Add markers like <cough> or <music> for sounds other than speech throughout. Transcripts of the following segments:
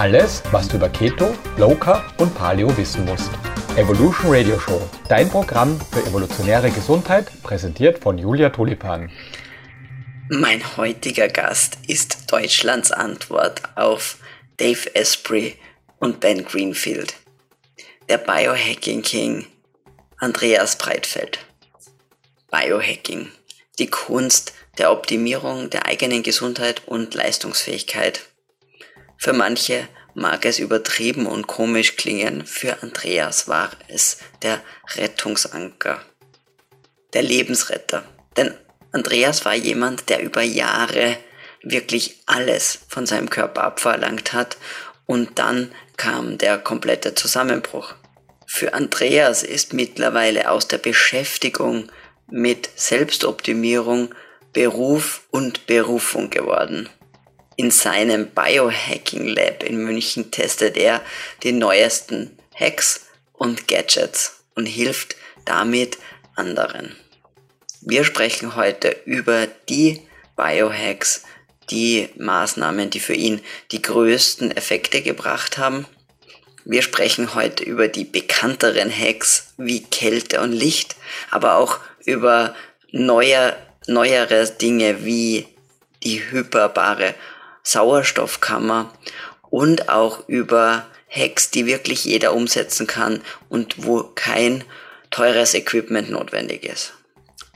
Alles, was du über Keto, Low Carb und Paleo wissen musst. Evolution Radio Show, dein Programm für evolutionäre Gesundheit, präsentiert von Julia Tulipan. Mein heutiger Gast ist Deutschlands Antwort auf Dave Asprey und Ben Greenfield. Der Biohacking King Andreas Breitfeld. Biohacking. Die Kunst der Optimierung der eigenen Gesundheit und Leistungsfähigkeit. Für manche mag es übertrieben und komisch klingen, für Andreas war es der Rettungsanker, der Lebensretter. Denn Andreas war jemand, der über Jahre wirklich alles von seinem Körper abverlangt hat und dann kam der komplette Zusammenbruch. Für Andreas ist mittlerweile aus der Beschäftigung mit Selbstoptimierung Beruf und Berufung geworden. In seinem Biohacking Lab in München testet er die neuesten Hacks und Gadgets und hilft damit anderen. Wir sprechen heute über die Biohacks, die Maßnahmen, die für ihn die größten Effekte gebracht haben. Wir sprechen heute über die bekannteren Hacks wie Kälte und Licht, aber auch über neue, neuere Dinge wie die hyperbare Sauerstoffkammer und auch über Hacks, die wirklich jeder umsetzen kann und wo kein teures Equipment notwendig ist.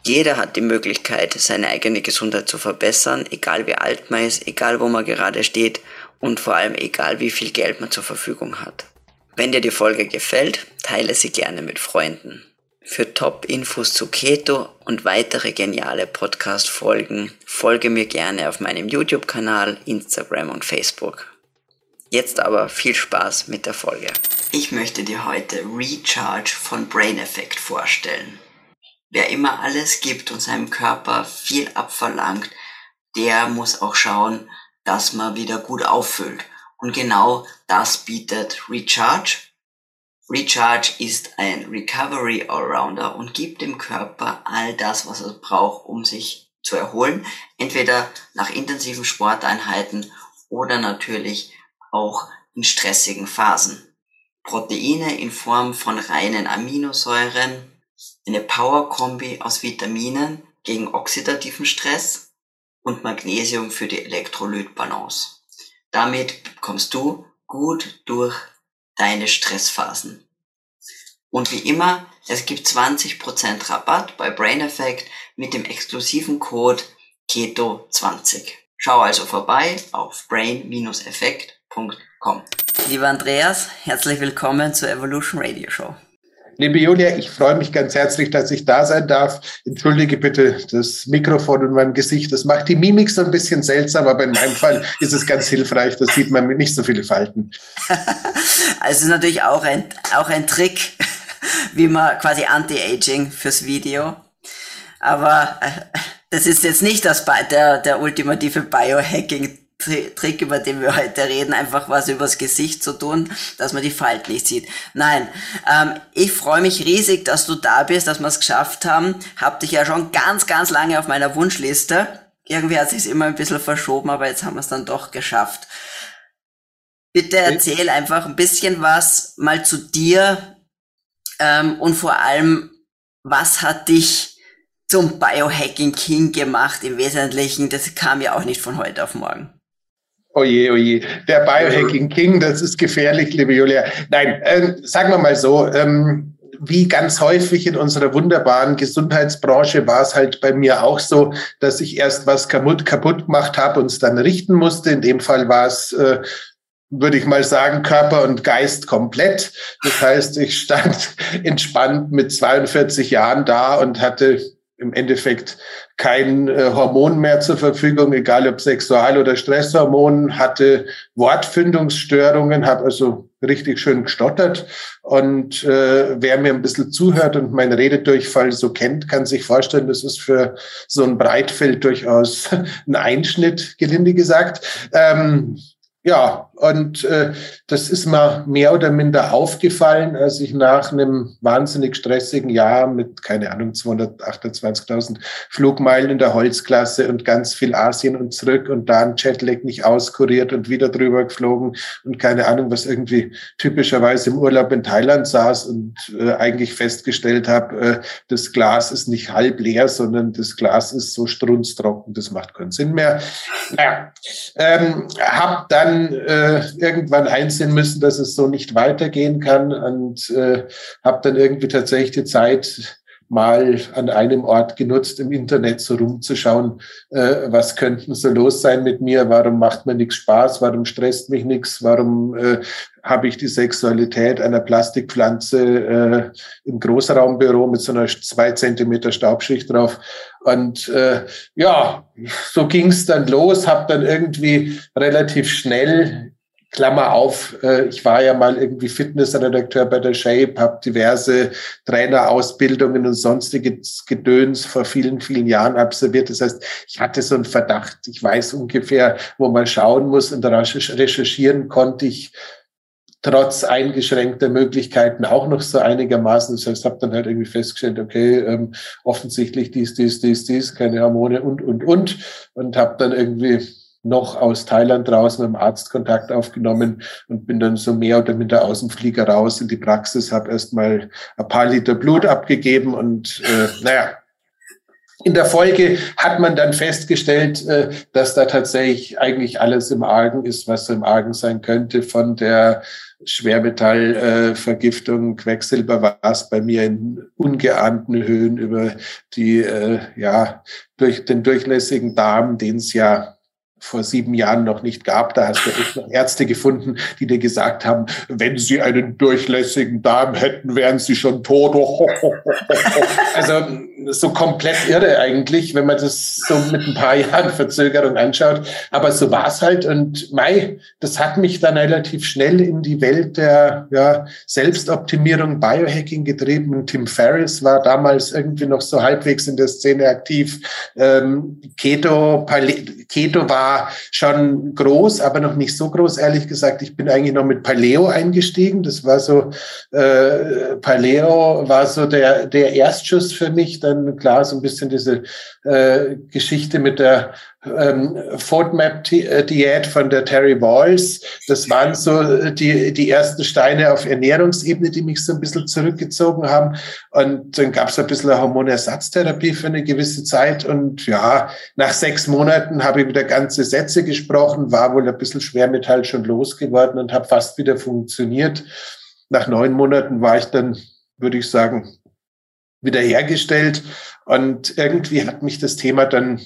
Jeder hat die Möglichkeit, seine eigene Gesundheit zu verbessern, egal wie alt man ist, egal wo man gerade steht und vor allem egal wie viel Geld man zur Verfügung hat. Wenn dir die Folge gefällt, teile sie gerne mit Freunden. Für Top-Infos zu Keto und weitere geniale Podcast-Folgen folge mir gerne auf meinem YouTube-Kanal, Instagram und Facebook. Jetzt aber viel Spaß mit der Folge. Ich möchte dir heute Recharge von Brain Effect vorstellen. Wer immer alles gibt und seinem Körper viel abverlangt, der muss auch schauen, dass man wieder gut auffüllt. Und genau das bietet Recharge Recharge ist ein Recovery Allrounder und gibt dem Körper all das, was er braucht, um sich zu erholen. Entweder nach intensiven Sporteinheiten oder natürlich auch in stressigen Phasen. Proteine in Form von reinen Aminosäuren, eine Power-Kombi aus Vitaminen gegen oxidativen Stress und Magnesium für die Elektrolytbalance. Damit kommst du gut durch deine Stressphasen. Und wie immer, es gibt 20% Rabatt bei Brain Effect mit dem exklusiven Code KETO20. Schau also vorbei auf brain-effekt.com. Lieber Andreas, herzlich willkommen zur Evolution Radio Show. Liebe Julia, ich freue mich ganz herzlich, dass ich da sein darf. Entschuldige bitte das Mikrofon und mein Gesicht. Das macht die Mimik so ein bisschen seltsam, aber in meinem Fall ist es ganz hilfreich. Da sieht man nicht so viele Falten. <laughs> also ist natürlich auch ein, auch ein Trick, <laughs> wie man quasi Anti-Aging fürs Video. Aber äh, das ist jetzt nicht das, der, der ultimative Biohacking Trick, über den wir heute reden, einfach was übers Gesicht zu tun, dass man die Falten nicht sieht. Nein, ähm, ich freue mich riesig, dass du da bist, dass wir es geschafft haben. Hab dich ja schon ganz, ganz lange auf meiner Wunschliste. Irgendwie hat sich immer ein bisschen verschoben, aber jetzt haben wir es dann doch geschafft. Bitte erzähl einfach ein bisschen was mal zu dir ähm, und vor allem, was hat dich zum Biohacking King gemacht im Wesentlichen? Das kam ja auch nicht von heute auf morgen. Oje, oje, der Biohacking King, das ist gefährlich, liebe Julia. Nein, äh, sagen wir mal so, ähm, wie ganz häufig in unserer wunderbaren Gesundheitsbranche war es halt bei mir auch so, dass ich erst was kaputt, kaputt gemacht habe und es dann richten musste. In dem Fall war es, äh, würde ich mal sagen, Körper und Geist komplett. Das heißt, ich stand <laughs> entspannt mit 42 Jahren da und hatte im Endeffekt kein äh, Hormon mehr zur Verfügung, egal ob Sexual- oder Stresshormon, hatte Wortfindungsstörungen, habe also richtig schön gestottert. Und äh, wer mir ein bisschen zuhört und meinen Rededurchfall so kennt, kann sich vorstellen, das ist für so ein Breitfeld durchaus <laughs> ein Einschnitt, gelinde gesagt. Ähm, ja, und äh, das ist mir mehr oder minder aufgefallen, als ich nach einem wahnsinnig stressigen Jahr mit, keine Ahnung, 228.000 Flugmeilen in der Holzklasse und ganz viel Asien und zurück und da ein Jetlag nicht auskuriert und wieder drüber geflogen und keine Ahnung, was irgendwie typischerweise im Urlaub in Thailand saß und äh, eigentlich festgestellt habe, äh, das Glas ist nicht halb leer, sondern das Glas ist so strunztrocken, das macht keinen Sinn mehr. Naja, ähm, hab dann dann äh, irgendwann einsehen müssen, dass es so nicht weitergehen kann und äh, habe dann irgendwie tatsächlich die Zeit mal an einem Ort genutzt, im Internet so rumzuschauen, äh, was könnten so los sein mit mir, warum macht mir nichts Spaß, warum stresst mich nichts, warum äh, habe ich die Sexualität einer Plastikpflanze äh, im Großraumbüro mit so einer zwei Zentimeter Staubschicht drauf. Und äh, ja, so ging es dann los, habe dann irgendwie relativ schnell Klammer auf, äh, ich war ja mal irgendwie Fitnessredakteur bei der Shape, habe diverse Trainerausbildungen und sonstiges Gedöns vor vielen, vielen Jahren absolviert. Das heißt, ich hatte so einen Verdacht. Ich weiß ungefähr, wo man schauen muss und recherchieren konnte ich trotz eingeschränkter Möglichkeiten auch noch so einigermaßen. Das heißt, habe dann halt irgendwie festgestellt, okay, ähm, offensichtlich dies, dies, dies, dies, keine Hormone und, und, und. Und habe dann irgendwie noch aus Thailand draußen dem Arzt Kontakt aufgenommen und bin dann so mehr oder minder aus dem Flieger raus in die Praxis, habe erstmal ein paar Liter Blut abgegeben und äh, naja, in der Folge hat man dann festgestellt, äh, dass da tatsächlich eigentlich alles im Argen ist, was im Argen sein könnte. Von der Schwermetallvergiftung, Quecksilber war es bei mir in ungeahnten Höhen über die, äh, ja, durch den durchlässigen Darm, den es ja vor sieben Jahren noch nicht gab. Da hast du echt noch Ärzte gefunden, die dir gesagt haben, wenn sie einen durchlässigen Darm hätten, wären sie schon tot. <laughs> also so komplett irre eigentlich, wenn man das so mit ein paar <laughs> Jahren Verzögerung anschaut. Aber so war es halt. Und Mai, das hat mich dann relativ schnell in die Welt der ja, Selbstoptimierung, Biohacking getrieben. Tim Ferriss war damals irgendwie noch so halbwegs in der Szene aktiv. Ähm, Keto, Keto war war schon groß, aber noch nicht so groß, ehrlich gesagt. Ich bin eigentlich noch mit Paleo eingestiegen. Das war so, äh, Paleo war so der, der Erstschuss für mich. Dann klar, so ein bisschen diese äh, Geschichte mit der ähm, FODMAP-Diät von der Terry Walls. Das waren so die, die ersten Steine auf Ernährungsebene, die mich so ein bisschen zurückgezogen haben. Und dann gab es ein bisschen eine Hormonersatztherapie für eine gewisse Zeit. Und ja, nach sechs Monaten habe ich wieder ganze Sätze gesprochen, war wohl ein bisschen Schwermetall schon losgeworden und habe fast wieder funktioniert. Nach neun Monaten war ich dann, würde ich sagen, wiederhergestellt. Und irgendwie hat mich das Thema dann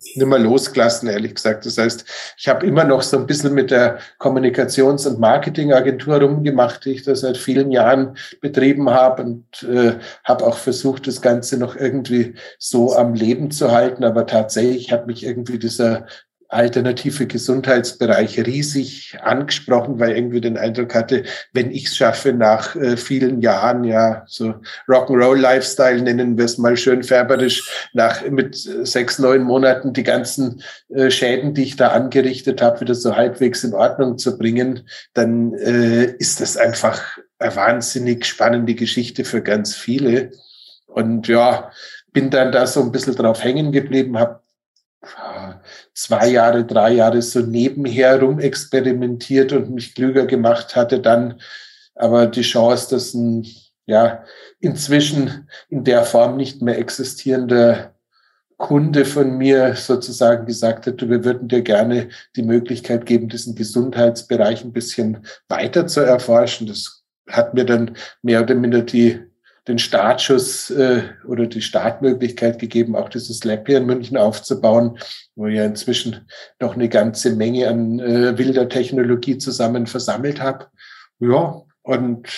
nicht mehr losgelassen, ehrlich gesagt. Das heißt, ich habe immer noch so ein bisschen mit der Kommunikations- und Marketingagentur rumgemacht, die ich da seit vielen Jahren betrieben habe und äh, habe auch versucht, das Ganze noch irgendwie so am Leben zu halten. Aber tatsächlich hat mich irgendwie dieser alternative Gesundheitsbereich riesig angesprochen, weil irgendwie den Eindruck hatte, wenn ich es schaffe, nach äh, vielen Jahren, ja, so Rock'n'Roll Lifestyle nennen wir es mal schön färberisch, nach mit sechs, neun Monaten die ganzen äh, Schäden, die ich da angerichtet habe, wieder so halbwegs in Ordnung zu bringen, dann äh, ist das einfach eine wahnsinnig spannende Geschichte für ganz viele. Und ja, bin dann da so ein bisschen drauf hängen geblieben, habe zwei Jahre, drei Jahre so nebenher rumexperimentiert und mich klüger gemacht hatte, dann aber die Chance, dass ein ja inzwischen in der Form nicht mehr existierender Kunde von mir sozusagen gesagt hat, wir würden dir gerne die Möglichkeit geben, diesen Gesundheitsbereich ein bisschen weiter zu erforschen. Das hat mir dann mehr oder minder die den Startschuss äh, oder die Startmöglichkeit gegeben, auch dieses Lab hier in München aufzubauen, wo ja inzwischen noch eine ganze Menge an äh, wilder Technologie zusammen versammelt habe. Ja, und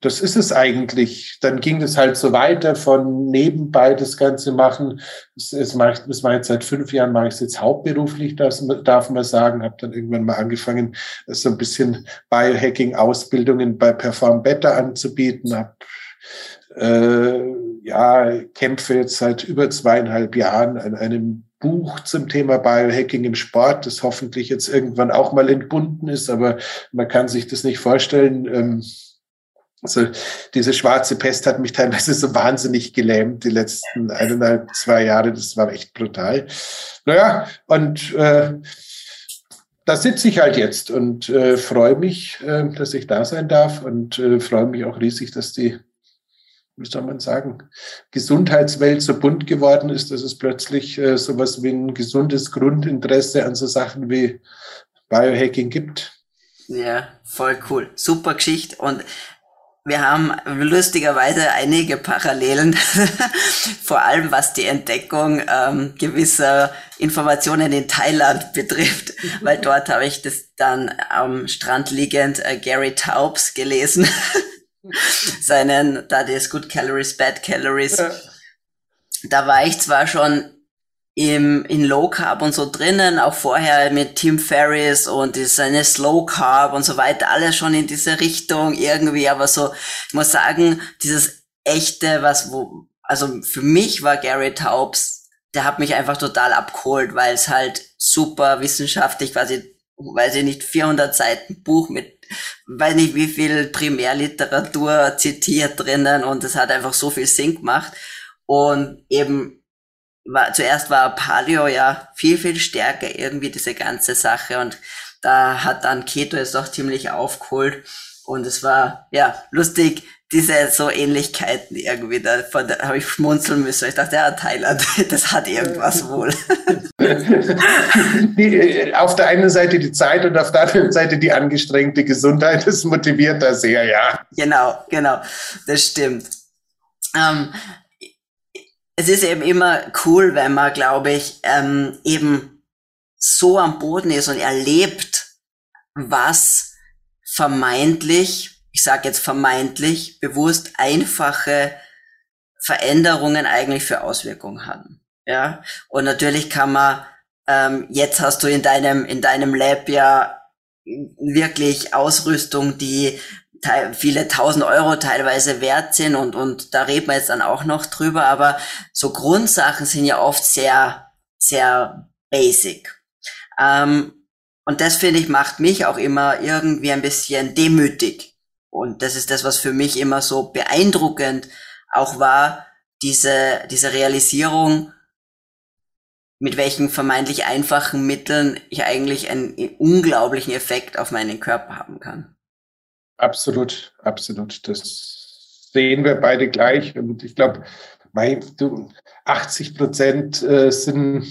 das ist es eigentlich. Dann ging es halt so weiter von nebenbei das Ganze machen. Es, es, macht, es war jetzt seit fünf Jahren, mache ich es jetzt hauptberuflich, das darf man sagen. Habe dann irgendwann mal angefangen, so ein bisschen Biohacking-Ausbildungen bei Perform Better anzubieten. Habe äh, ja, kämpfe jetzt seit über zweieinhalb Jahren an einem Buch zum Thema Biohacking im Sport, das hoffentlich jetzt irgendwann auch mal entbunden ist, aber man kann sich das nicht vorstellen. Ähm, also diese schwarze Pest hat mich teilweise so wahnsinnig gelähmt, die letzten eineinhalb, zwei Jahre. Das war echt brutal. Naja, und äh, da sitze ich halt jetzt und äh, freue mich, äh, dass ich da sein darf und äh, freue mich auch riesig, dass die wie soll man sagen, Gesundheitswelt so bunt geworden ist, dass es plötzlich äh, sowas wie ein gesundes Grundinteresse an so Sachen wie Biohacking gibt. Ja, voll cool. Super Geschichte. Und wir haben lustigerweise einige Parallelen, <laughs> vor allem was die Entdeckung ähm, gewisser Informationen in Thailand <laughs> betrifft, weil dort habe ich das dann am Strand liegend äh, Gary Taubes gelesen <laughs> <laughs> seinen That is Good Calories, Bad Calories. Ja. Da war ich zwar schon im, in Low Carb und so drinnen, auch vorher mit Tim Ferriss und seine Slow Carb und so weiter, alles schon in diese Richtung irgendwie, aber so, ich muss sagen, dieses echte, was, wo, also für mich war Gary Taubes, der hat mich einfach total abgeholt, weil es halt super wissenschaftlich quasi, weiß ich nicht, 400 Seiten Buch mit weiß nicht wie viel Primärliteratur zitiert drinnen und es hat einfach so viel Sinn gemacht. Und eben war, zuerst war Paleo ja viel, viel stärker irgendwie diese ganze Sache und da hat dann Keto es auch ziemlich aufgeholt und es war ja lustig, diese so Ähnlichkeiten irgendwie, da, da habe ich schmunzeln müssen. Ich dachte, ja, Thailand, <laughs> das hat irgendwas wohl. die, äh, auf der einen Seite die Zeit und auf der anderen Seite die angestrengte Gesundheit, das motiviert da sehr, ja. Genau, genau, das stimmt. Ähm, es ist eben immer cool, wenn man, glaube ich, ähm, eben so am Boden ist und erlebt, was vermeintlich ich sage jetzt vermeintlich, bewusst einfache Veränderungen eigentlich für Auswirkungen haben. Ja, und natürlich kann man, ähm, jetzt hast du in deinem, in deinem Lab ja wirklich Ausrüstung, die viele tausend Euro teilweise wert sind und, und da reden wir jetzt dann auch noch drüber, aber so Grundsachen sind ja oft sehr, sehr basic. Ähm, und das finde ich macht mich auch immer irgendwie ein bisschen demütig, und das ist das, was für mich immer so beeindruckend auch war, diese, diese Realisierung, mit welchen vermeintlich einfachen Mitteln ich eigentlich einen unglaublichen Effekt auf meinen Körper haben kann. Absolut, absolut. Das sehen wir beide gleich. Und ich glaube, 80 Prozent äh, sind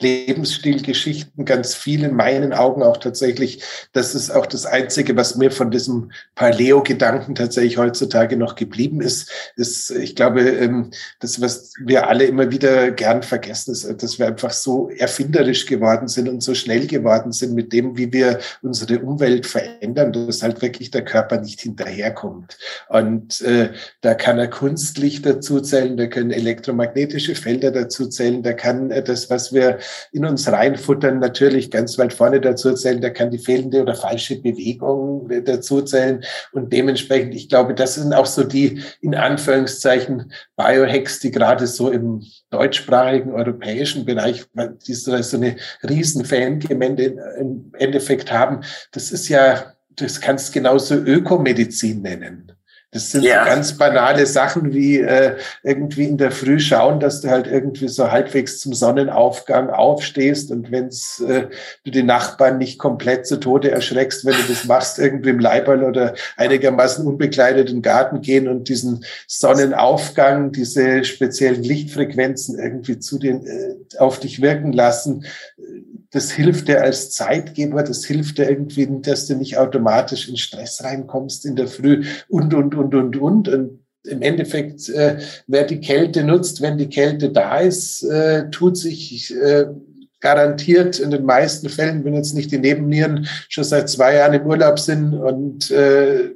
Lebensstilgeschichten, ganz viel in meinen Augen auch tatsächlich. Das ist auch das Einzige, was mir von diesem Paleo-Gedanken tatsächlich heutzutage noch geblieben ist. ist ich glaube, ähm, das, was wir alle immer wieder gern vergessen, ist, dass wir einfach so erfinderisch geworden sind und so schnell geworden sind mit dem, wie wir unsere Umwelt verändern, dass halt wirklich der Körper nicht hinterherkommt. Und äh, da kann er Kunstlicht dazu zählen, da können elektromagnetische Felder dazu zählen, da kann das, was wir in uns reinfuttern, natürlich ganz weit vorne dazu zählen. Da kann die fehlende oder falsche Bewegung dazu zählen. Und dementsprechend, ich glaube, das sind auch so die, in Anführungszeichen, Biohacks, die gerade so im deutschsprachigen europäischen Bereich, die so eine riesen Fangemeinde im Endeffekt haben. Das ist ja, das kannst genauso Ökomedizin nennen. Das sind ja. so ganz banale Sachen wie äh, irgendwie in der Früh schauen, dass du halt irgendwie so halbwegs zum Sonnenaufgang aufstehst und wenn äh, du die Nachbarn nicht komplett zu Tode erschreckst, wenn du das machst, irgendwie im Leiberl oder einigermaßen unbekleideten Garten gehen und diesen Sonnenaufgang, diese speziellen Lichtfrequenzen irgendwie zu den äh, auf dich wirken lassen das hilft dir als Zeitgeber, das hilft dir irgendwie, dass du nicht automatisch in Stress reinkommst in der Früh und, und, und, und, und. Und im Endeffekt, äh, wer die Kälte nutzt, wenn die Kälte da ist, äh, tut sich äh, garantiert in den meisten Fällen, wenn jetzt nicht die Nebennieren schon seit zwei Jahren im Urlaub sind und äh,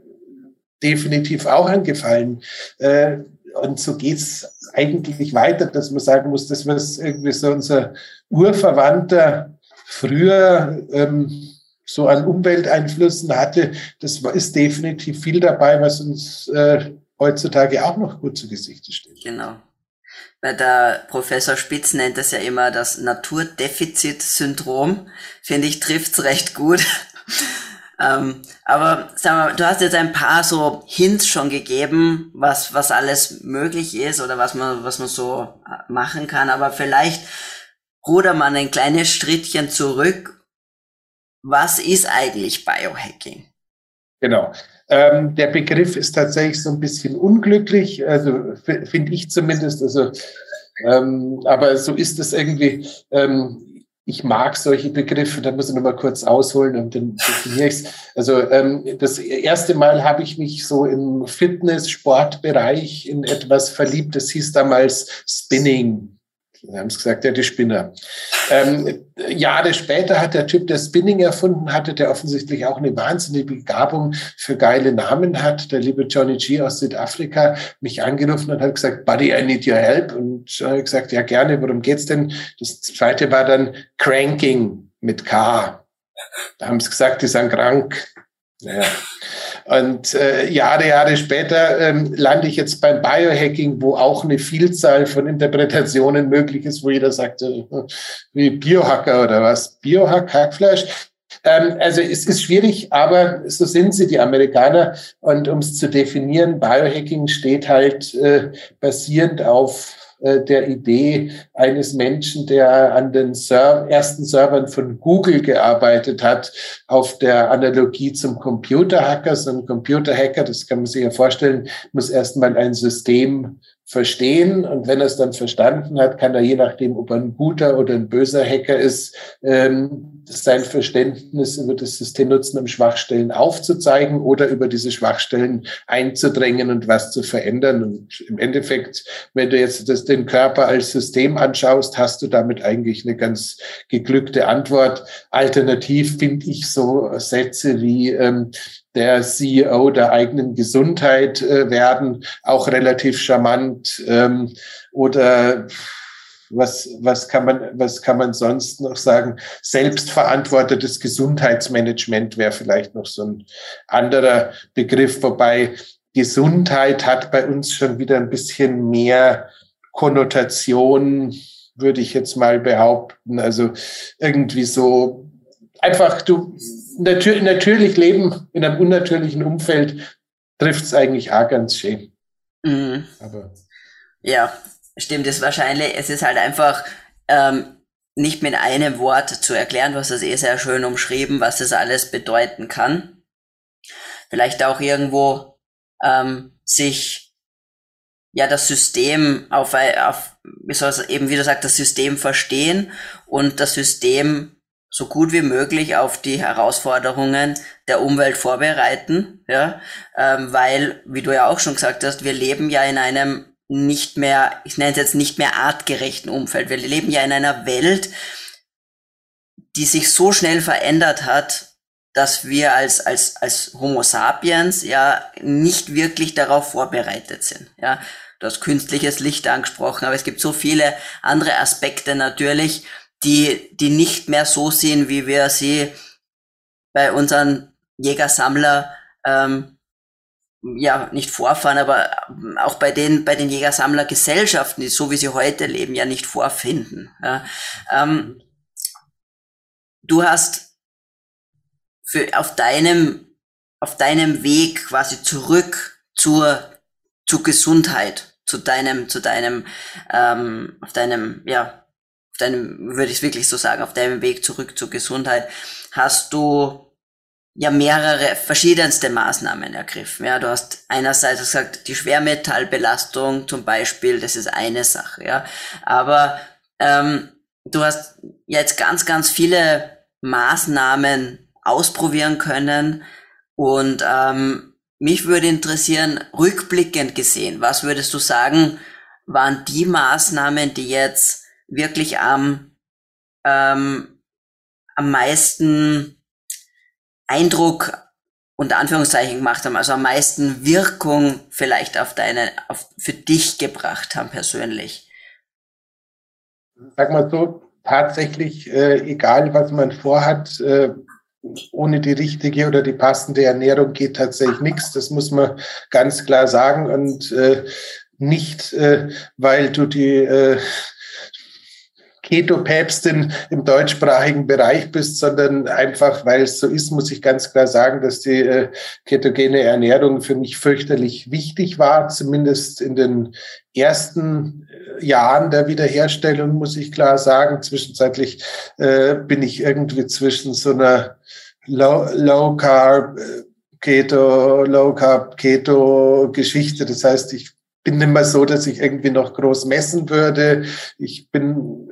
definitiv auch angefallen. Äh, und so geht's eigentlich weiter, dass man sagen muss, das was irgendwie so unser Urverwandter früher ähm, so an Umwelteinflüssen hatte, das ist definitiv viel dabei, was uns äh, heutzutage auch noch gut zu Gesicht steht. Genau. Weil der Professor Spitz nennt das ja immer das Naturdefizitsyndrom. Finde ich, trifft's recht gut. <laughs> ähm, aber sag mal, du hast jetzt ein paar so Hints schon gegeben, was, was alles möglich ist oder was man, was man so machen kann. Aber vielleicht ruder man ein kleines Schrittchen zurück. Was ist eigentlich Biohacking? Genau. Ähm, der Begriff ist tatsächlich so ein bisschen unglücklich, also finde ich zumindest. Also, ähm, aber so ist es irgendwie. Ähm, ich mag solche Begriffe, da muss ich noch mal kurz ausholen und dann definiere ich es. Also ähm, das erste Mal habe ich mich so im Fitness-Sportbereich in etwas verliebt. Das hieß damals Spinning. Wir haben es gesagt, ja, die Spinner. Ähm, Jahre später hat der Typ, der Spinning erfunden hatte, der offensichtlich auch eine wahnsinnige Begabung für geile Namen hat, der liebe Johnny G aus Südafrika, mich angerufen und hat gesagt, Buddy, I need your help. Und ich habe gesagt, ja gerne, worum geht's denn? Das zweite war dann Cranking mit K. Da haben sie gesagt, die sind krank. Naja. Und äh, Jahre, Jahre später ähm, lande ich jetzt beim Biohacking, wo auch eine Vielzahl von Interpretationen möglich ist, wo jeder sagt, äh, wie Biohacker oder was, Biohack, Hackfleisch. Ähm, also es ist schwierig, aber so sind sie, die Amerikaner. Und um es zu definieren, Biohacking steht halt äh, basierend auf der Idee eines Menschen, der an den Server, ersten Servern von Google gearbeitet hat, auf der Analogie zum Computerhacker. So ein Computerhacker, das kann man sich ja vorstellen, muss erstmal ein System verstehen. Und wenn er es dann verstanden hat, kann er je nachdem, ob er ein guter oder ein böser Hacker ist, ähm, sein Verständnis über das System nutzen, um Schwachstellen aufzuzeigen oder über diese Schwachstellen einzudrängen und was zu verändern. Und im Endeffekt, wenn du jetzt das, den Körper als System anschaust, hast du damit eigentlich eine ganz geglückte Antwort. Alternativ finde ich so Sätze wie, ähm, der CEO der eigenen Gesundheit äh, werden, auch relativ charmant. Ähm, oder was, was, kann man, was kann man sonst noch sagen? Selbstverantwortetes Gesundheitsmanagement wäre vielleicht noch so ein anderer Begriff, wobei Gesundheit hat bei uns schon wieder ein bisschen mehr Konnotation, würde ich jetzt mal behaupten. Also irgendwie so einfach, du natür natürlich leben in einem unnatürlichen Umfeld trifft es eigentlich auch ganz schön. Mhm. Aber ja, stimmt es wahrscheinlich. Es ist halt einfach ähm, nicht mit einem Wort zu erklären. Du hast das eh sehr schön umschrieben, was das alles bedeuten kann. Vielleicht auch irgendwo ähm, sich ja das System auf, auf wie soll es eben wie du sagst, das System verstehen und das System so gut wie möglich auf die Herausforderungen der Umwelt vorbereiten, ja, ähm, weil, wie du ja auch schon gesagt hast, wir leben ja in einem nicht mehr, ich nenne es jetzt nicht mehr artgerechten Umfeld. Wir leben ja in einer Welt, die sich so schnell verändert hat, dass wir als, als, als Homo sapiens ja nicht wirklich darauf vorbereitet sind. Ja, du hast künstliches Licht angesprochen, aber es gibt so viele andere Aspekte natürlich, die, die nicht mehr so sind, wie wir sie bei unseren Jägersammler ähm, ja, nicht Vorfahren, aber auch bei den, bei den Jägersammlergesellschaften, die so wie sie heute leben, ja nicht vorfinden. Ja. Ähm, du hast für, auf deinem, auf deinem Weg quasi zurück zur, zur Gesundheit, zu deinem, zu deinem, ähm, auf deinem, ja, auf deinem, würde ich es wirklich so sagen, auf deinem Weg zurück zur Gesundheit, hast du ja mehrere verschiedenste Maßnahmen ergriffen. Ja, du hast einerseits gesagt, die Schwermetallbelastung zum Beispiel, das ist eine Sache, ja. Aber ähm, du hast jetzt ganz, ganz viele Maßnahmen ausprobieren können und ähm, mich würde interessieren, rückblickend gesehen, was würdest du sagen, waren die Maßnahmen, die jetzt wirklich am, ähm, am meisten Eindruck unter Anführungszeichen gemacht haben, also am meisten Wirkung vielleicht auf deine, auf, für dich gebracht haben persönlich? Sag mal so, tatsächlich, äh, egal was man vorhat, äh, ohne die richtige oder die passende Ernährung geht tatsächlich nichts. Das muss man ganz klar sagen. Und äh, nicht, äh, weil du die äh, Keto-Päpstin im deutschsprachigen Bereich bist, sondern einfach, weil es so ist, muss ich ganz klar sagen, dass die äh, ketogene Ernährung für mich fürchterlich wichtig war, zumindest in den ersten äh, Jahren der Wiederherstellung, muss ich klar sagen. Zwischenzeitlich äh, bin ich irgendwie zwischen so einer Low, Low Carb, äh, Keto, Low Carb, Keto Geschichte. Das heißt, ich bin nicht mehr so, dass ich irgendwie noch groß messen würde. Ich bin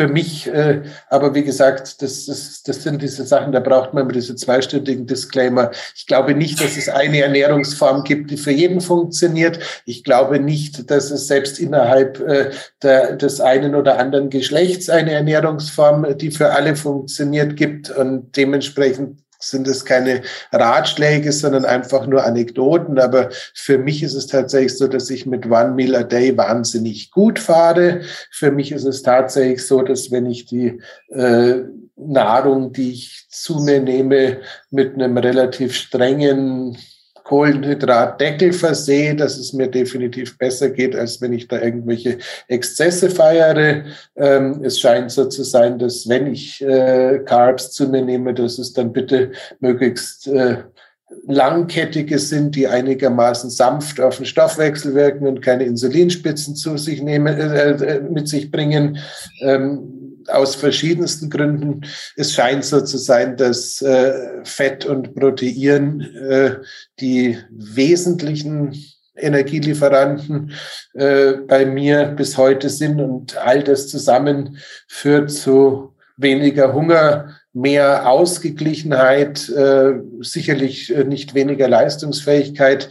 für mich, äh, aber wie gesagt, das, das, das sind diese Sachen, da braucht man immer diese zweistündigen Disclaimer. Ich glaube nicht, dass es eine Ernährungsform gibt, die für jeden funktioniert. Ich glaube nicht, dass es selbst innerhalb äh, der, des einen oder anderen Geschlechts eine Ernährungsform, die für alle funktioniert, gibt. Und dementsprechend sind es keine Ratschläge, sondern einfach nur Anekdoten. Aber für mich ist es tatsächlich so, dass ich mit One Meal a Day wahnsinnig gut fahre. Für mich ist es tatsächlich so, dass wenn ich die äh, Nahrung, die ich zu mir nehme, mit einem relativ strengen Kohlenhydratdeckel versehe, dass es mir definitiv besser geht, als wenn ich da irgendwelche Exzesse feiere. Ähm, es scheint so zu sein, dass wenn ich äh, Carbs zu mir nehme, dass es dann bitte möglichst äh, langkettige sind, die einigermaßen sanft auf den Stoffwechsel wirken und keine Insulinspitzen zu sich nehmen, äh, äh mit sich bringen. Ähm, aus verschiedensten Gründen. Es scheint so zu sein, dass äh, Fett und Protein äh, die wesentlichen Energielieferanten äh, bei mir bis heute sind und all das zusammen führt zu weniger Hunger, mehr Ausgeglichenheit, äh, sicherlich äh, nicht weniger Leistungsfähigkeit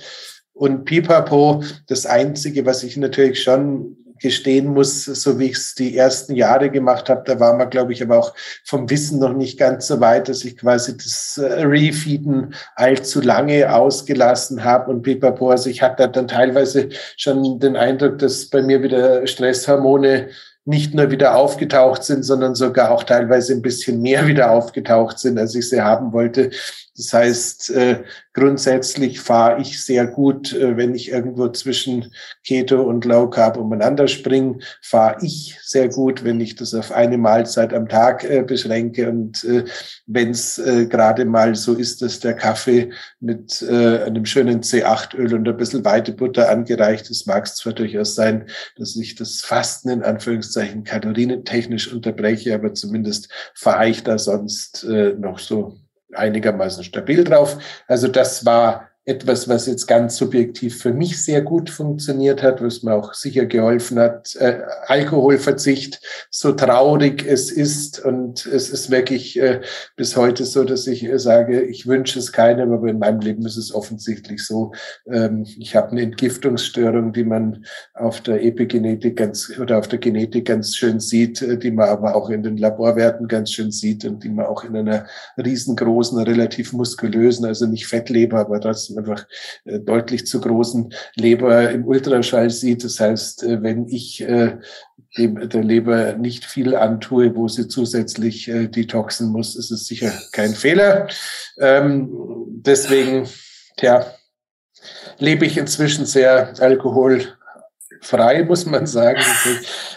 und Pipapo. Das Einzige, was ich natürlich schon gestehen muss, so wie ich es die ersten Jahre gemacht habe, da war man, glaube ich, aber auch vom Wissen noch nicht ganz so weit, dass ich quasi das äh, Refeeden allzu lange ausgelassen habe und pipapo. Also ich hatte dann teilweise schon den Eindruck, dass bei mir wieder Stresshormone nicht nur wieder aufgetaucht sind, sondern sogar auch teilweise ein bisschen mehr <laughs> wieder aufgetaucht sind, als ich sie haben wollte. Das heißt, äh, grundsätzlich fahre ich sehr gut, äh, wenn ich irgendwo zwischen Keto und Low Carb umeinander springe, fahre ich sehr gut, wenn ich das auf eine Mahlzeit am Tag äh, beschränke. Und äh, wenn es äh, gerade mal so ist, dass der Kaffee mit äh, einem schönen C8-Öl und ein bisschen Weitebutter angereicht ist, mag es zwar durchaus sein, dass ich das Fasten in Anführungszeichen kalorientechnisch unterbreche, aber zumindest fahre ich da sonst äh, noch so einigermaßen stabil drauf. Also das war etwas, was jetzt ganz subjektiv für mich sehr gut funktioniert hat, was mir auch sicher geholfen hat. Äh, Alkoholverzicht, so traurig es ist und es ist wirklich äh, bis heute so, dass ich äh, sage, ich wünsche es keinem, aber in meinem Leben ist es offensichtlich so. Ähm, ich habe eine Entgiftungsstörung, die man auf der Epigenetik ganz oder auf der Genetik ganz schön sieht, äh, die man aber auch in den Laborwerten ganz schön sieht und die man auch in einer riesengroßen, relativ muskulösen, also nicht Fettleber, aber trotzdem einfach äh, deutlich zu großen Leber im Ultraschall sieht. Das heißt, äh, wenn ich äh, dem, der Leber nicht viel antue, wo sie zusätzlich detoxen muss, ist es sicher kein Fehler. Ähm, deswegen, ja, lebe ich inzwischen sehr alkoholfrei, muss man sagen.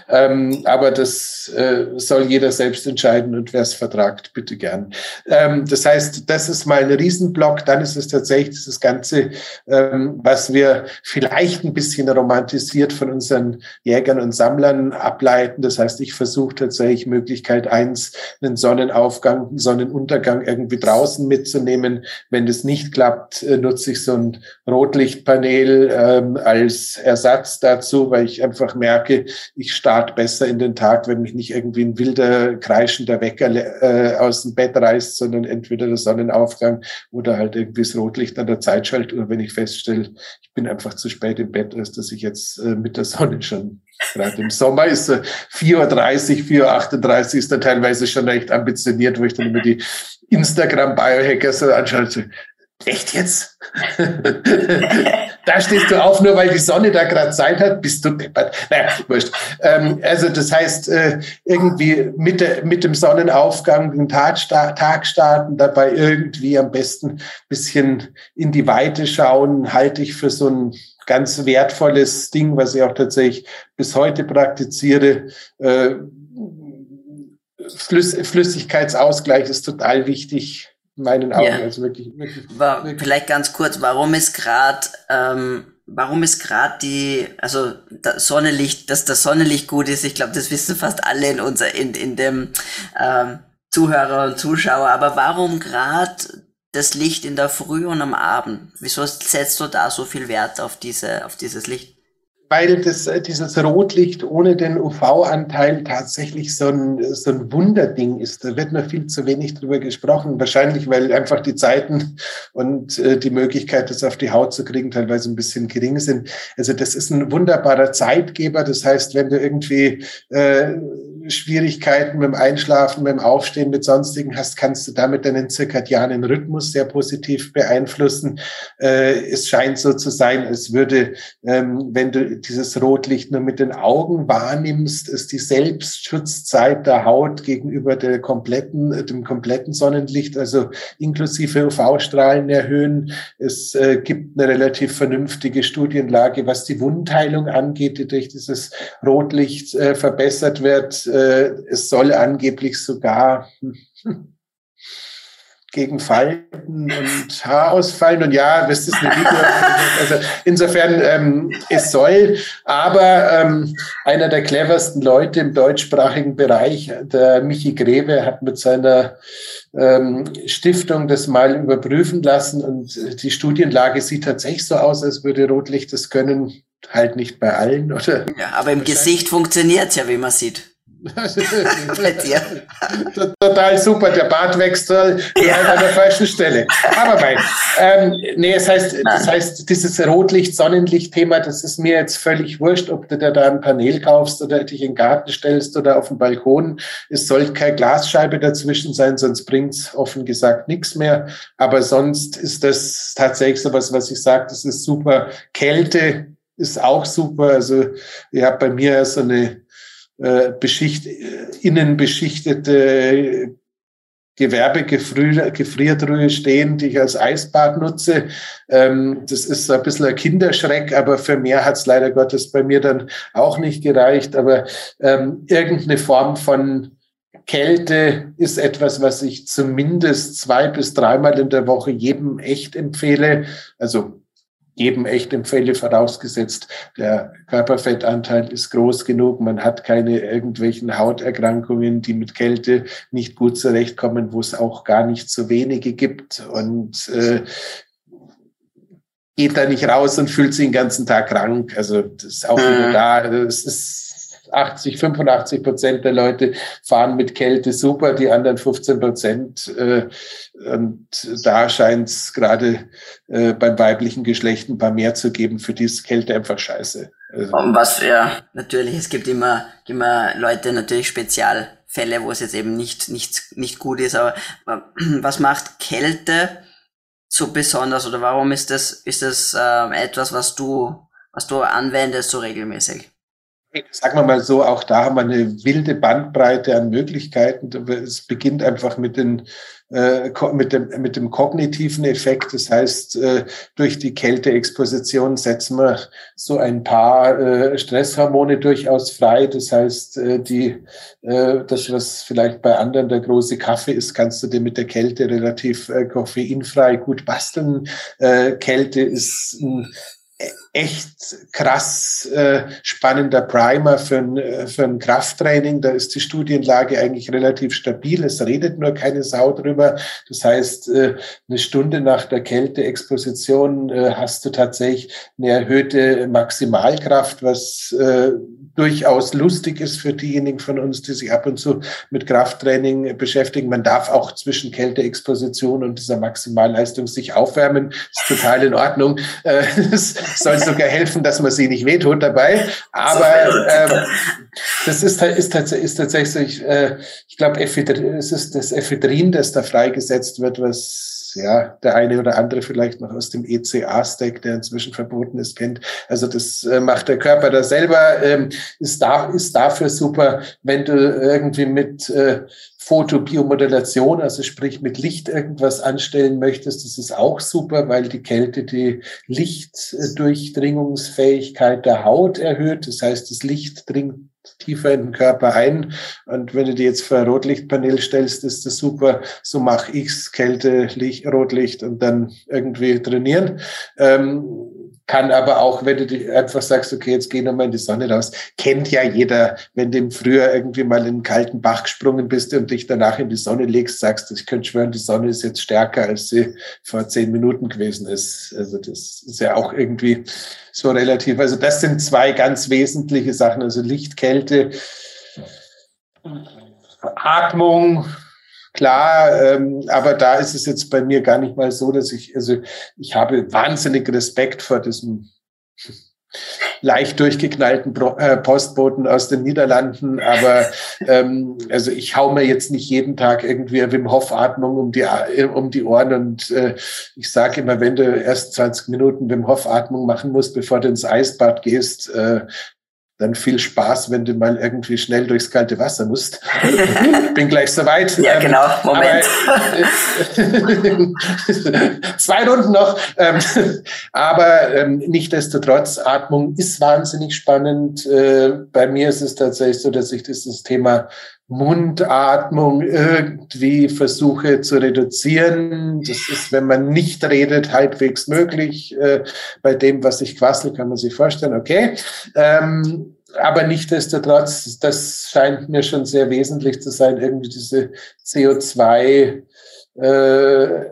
Ähm, aber das äh, soll jeder selbst entscheiden und wer es vertragt, bitte gern. Ähm, das heißt, das ist mal ein Riesenblock. Dann ist es tatsächlich das Ganze, ähm, was wir vielleicht ein bisschen romantisiert von unseren Jägern und Sammlern ableiten. Das heißt, ich versuche tatsächlich Möglichkeit eins, einen Sonnenaufgang, einen Sonnenuntergang irgendwie draußen mitzunehmen. Wenn das nicht klappt, äh, nutze ich so ein Rotlichtpanel ähm, als Ersatz dazu, weil ich einfach merke, ich starte Start besser in den Tag, wenn mich nicht irgendwie ein wilder, kreischender Wecker äh, aus dem Bett reißt, sondern entweder der Sonnenaufgang oder halt irgendwie das Rotlicht an der Zeitschaltuhr, wenn ich feststelle, ich bin einfach zu spät im Bett, als dass ich jetzt äh, mit der Sonne schon Gerade im Sommer ist. Äh, 4.30 Uhr, 4.38 Uhr ist dann teilweise schon recht ambitioniert, wo ich dann immer die Instagram-Biohacker so anschaue Echt jetzt? <laughs> da stehst du auf, nur weil die Sonne da gerade Zeit hat, bist du deppert. Naja, wurscht. Ähm, also das heißt, äh, irgendwie mit, der, mit dem Sonnenaufgang den Tag, Tag starten, dabei irgendwie am besten bisschen in die Weite schauen, halte ich für so ein ganz wertvolles Ding, was ich auch tatsächlich bis heute praktiziere. Äh, Flüss Flüssigkeitsausgleich ist total wichtig meinen Augen. Ja. Also wirklich, wirklich, War, wirklich, Vielleicht ganz kurz, warum ist gerade ähm, warum ist gerade die, also das Sonnenlicht, dass das Sonnenlicht gut ist, ich glaube, das wissen fast alle in unser, in, in dem ähm, Zuhörer und Zuschauer, aber warum gerade das Licht in der Früh und am Abend? Wieso setzt du da so viel Wert auf diese, auf dieses Licht? Weil das, äh, dieses Rotlicht ohne den UV-Anteil tatsächlich so ein, so ein Wunderding ist. Da wird noch viel zu wenig drüber gesprochen. Wahrscheinlich, weil einfach die Zeiten und äh, die Möglichkeit, das auf die Haut zu kriegen, teilweise ein bisschen gering sind. Also das ist ein wunderbarer Zeitgeber. Das heißt, wenn du irgendwie äh, Schwierigkeiten dem Einschlafen, dem Aufstehen, mit sonstigen hast, kannst du damit deinen zirkadianen Rhythmus sehr positiv beeinflussen. Äh, es scheint so zu sein, als würde, ähm, wenn du dieses Rotlicht nur mit den Augen wahrnimmst, ist die Selbstschutzzeit der Haut gegenüber der kompletten, dem kompletten Sonnenlicht, also inklusive UV-Strahlen erhöhen. Es äh, gibt eine relativ vernünftige Studienlage, was die Wundheilung angeht, die durch dieses Rotlicht äh, verbessert wird. Äh, es soll angeblich sogar <laughs> gegen Falten und Haarausfallen. Und ja, das ist eine Video. Also insofern, ähm, es soll. Aber ähm, einer der cleversten Leute im deutschsprachigen Bereich, der Michi Greve, hat mit seiner ähm, Stiftung das mal überprüfen lassen. Und die Studienlage sieht tatsächlich so aus, als würde Rotlicht das können. Halt nicht bei allen, oder? Ja, aber im Gesicht funktioniert's ja, wie man sieht. Total super, der Bart wächst ja. an der falschen Stelle. Aber mein, ähm, nee, es heißt, das heißt, dieses Rotlicht-Sonnenlicht-Thema, das ist mir jetzt völlig wurscht, ob du dir da ein Panel kaufst oder dich in den Garten stellst oder auf den Balkon. Es soll keine Glasscheibe dazwischen sein, sonst bringt's offen gesagt nichts mehr. Aber sonst ist das tatsächlich so was, was ich sage, das ist super. Kälte ist auch super. Also ich habe bei mir so eine äh, beschicht, äh, innen beschichtete Gewerbegefriertruhe stehen, die ich als Eisbad nutze. Ähm, das ist ein bisschen ein Kinderschreck, aber für mehr hat es leider Gottes bei mir dann auch nicht gereicht. Aber ähm, irgendeine Form von Kälte ist etwas, was ich zumindest zwei bis dreimal in der Woche jedem echt empfehle. Also jedem echt empfehle, vorausgesetzt, der Körperfettanteil ist groß genug, man hat keine irgendwelchen Hauterkrankungen, die mit Kälte nicht gut zurechtkommen, wo es auch gar nicht so wenige gibt und äh, geht da nicht raus und fühlt sich den ganzen Tag krank. Also das ist auch wieder mhm. da. Es ist 80, 85 Prozent der Leute fahren mit Kälte super, die anderen 15 Prozent. Äh, und da scheint es gerade äh, beim weiblichen Geschlecht ein paar mehr zu geben, für die ist Kälte einfach scheiße. Also. Was, ja, natürlich, es gibt immer, immer Leute, natürlich Spezialfälle, wo es jetzt eben nicht, nicht, nicht gut ist, aber <clears throat> was macht Kälte so besonders oder warum ist das, ist das äh, etwas, was du, was du anwendest so regelmäßig? Sagen wir mal so, auch da haben wir eine wilde Bandbreite an Möglichkeiten. Es beginnt einfach mit, den, äh, mit, dem, mit dem kognitiven Effekt. Das heißt, äh, durch die Kälteexposition setzen wir so ein paar äh, Stresshormone durchaus frei. Das heißt, äh, die, äh, das, was vielleicht bei anderen der große Kaffee ist, kannst du dir mit der Kälte relativ äh, koffeinfrei gut basteln. Kälte ist ein echt krass äh, spannender Primer für ein, äh, für ein Krafttraining. Da ist die Studienlage eigentlich relativ stabil. Es redet nur keine Sau drüber. Das heißt, äh, eine Stunde nach der Kälteexposition äh, hast du tatsächlich eine erhöhte Maximalkraft, was äh, durchaus lustig ist für diejenigen von uns, die sich ab und zu mit Krafttraining beschäftigen. Man darf auch zwischen Kälteexposition und dieser Maximalleistung sich aufwärmen. Ist total in Ordnung. Äh, das, soll sogar helfen, dass man sie nicht wehtut dabei. Aber ähm, das ist, ist, ist tatsächlich, äh, ich glaube, es ist das Ephedrin, das da freigesetzt wird, was ja der eine oder andere vielleicht noch aus dem ECA-Stack, der inzwischen verboten ist, kennt. Also das äh, macht der Körper da selber, ähm, ist, da, ist dafür super, wenn du irgendwie mit äh, Fotobiomodulation, also sprich mit Licht irgendwas anstellen möchtest, das ist auch super, weil die Kälte die Lichtdurchdringungsfähigkeit der Haut erhöht. Das heißt, das Licht dringt tiefer in den Körper ein. Und wenn du dir jetzt vor ein Rotlichtpanel stellst, ist das super. So mache ich's, Kälte, Licht, Rotlicht und dann irgendwie trainieren. Ähm, kann aber auch, wenn du einfach sagst, okay, jetzt geh nochmal in die Sonne raus, kennt ja jeder, wenn du im Frühjahr irgendwie mal in einen kalten Bach gesprungen bist und dich danach in die Sonne legst, sagst, ich könnte schwören, die Sonne ist jetzt stärker, als sie vor zehn Minuten gewesen ist. Also das ist ja auch irgendwie so relativ. Also das sind zwei ganz wesentliche Sachen, also Licht, Kälte, Atmung, klar, ähm, aber da ist es jetzt bei mir gar nicht mal so, dass ich, also ich habe wahnsinnig Respekt vor diesem leicht durchgeknallten äh, Postboten aus den Niederlanden, aber ähm, also ich hau mir jetzt nicht jeden Tag irgendwie Wim Hof Atmung um die um die Ohren und äh, ich sage immer, wenn du erst 20 Minuten Wim Hof Atmung machen musst, bevor du ins Eisbad gehst, äh, dann viel Spaß, wenn du mal irgendwie schnell durchs kalte Wasser musst. <laughs> Bin gleich soweit. Ja, ähm, genau. Moment. Aber, <laughs> zwei Runden noch. Ähm, aber ähm, nichtdestotrotz, Atmung ist wahnsinnig spannend. Äh, bei mir ist es tatsächlich so, dass ich dieses Thema Mundatmung irgendwie versuche zu reduzieren. Das ist, wenn man nicht redet, halbwegs möglich. Äh, bei dem, was ich quassel, kann man sich vorstellen, okay. Ähm, aber nichtdestotrotz, das scheint mir schon sehr wesentlich zu sein, irgendwie diese CO2 äh,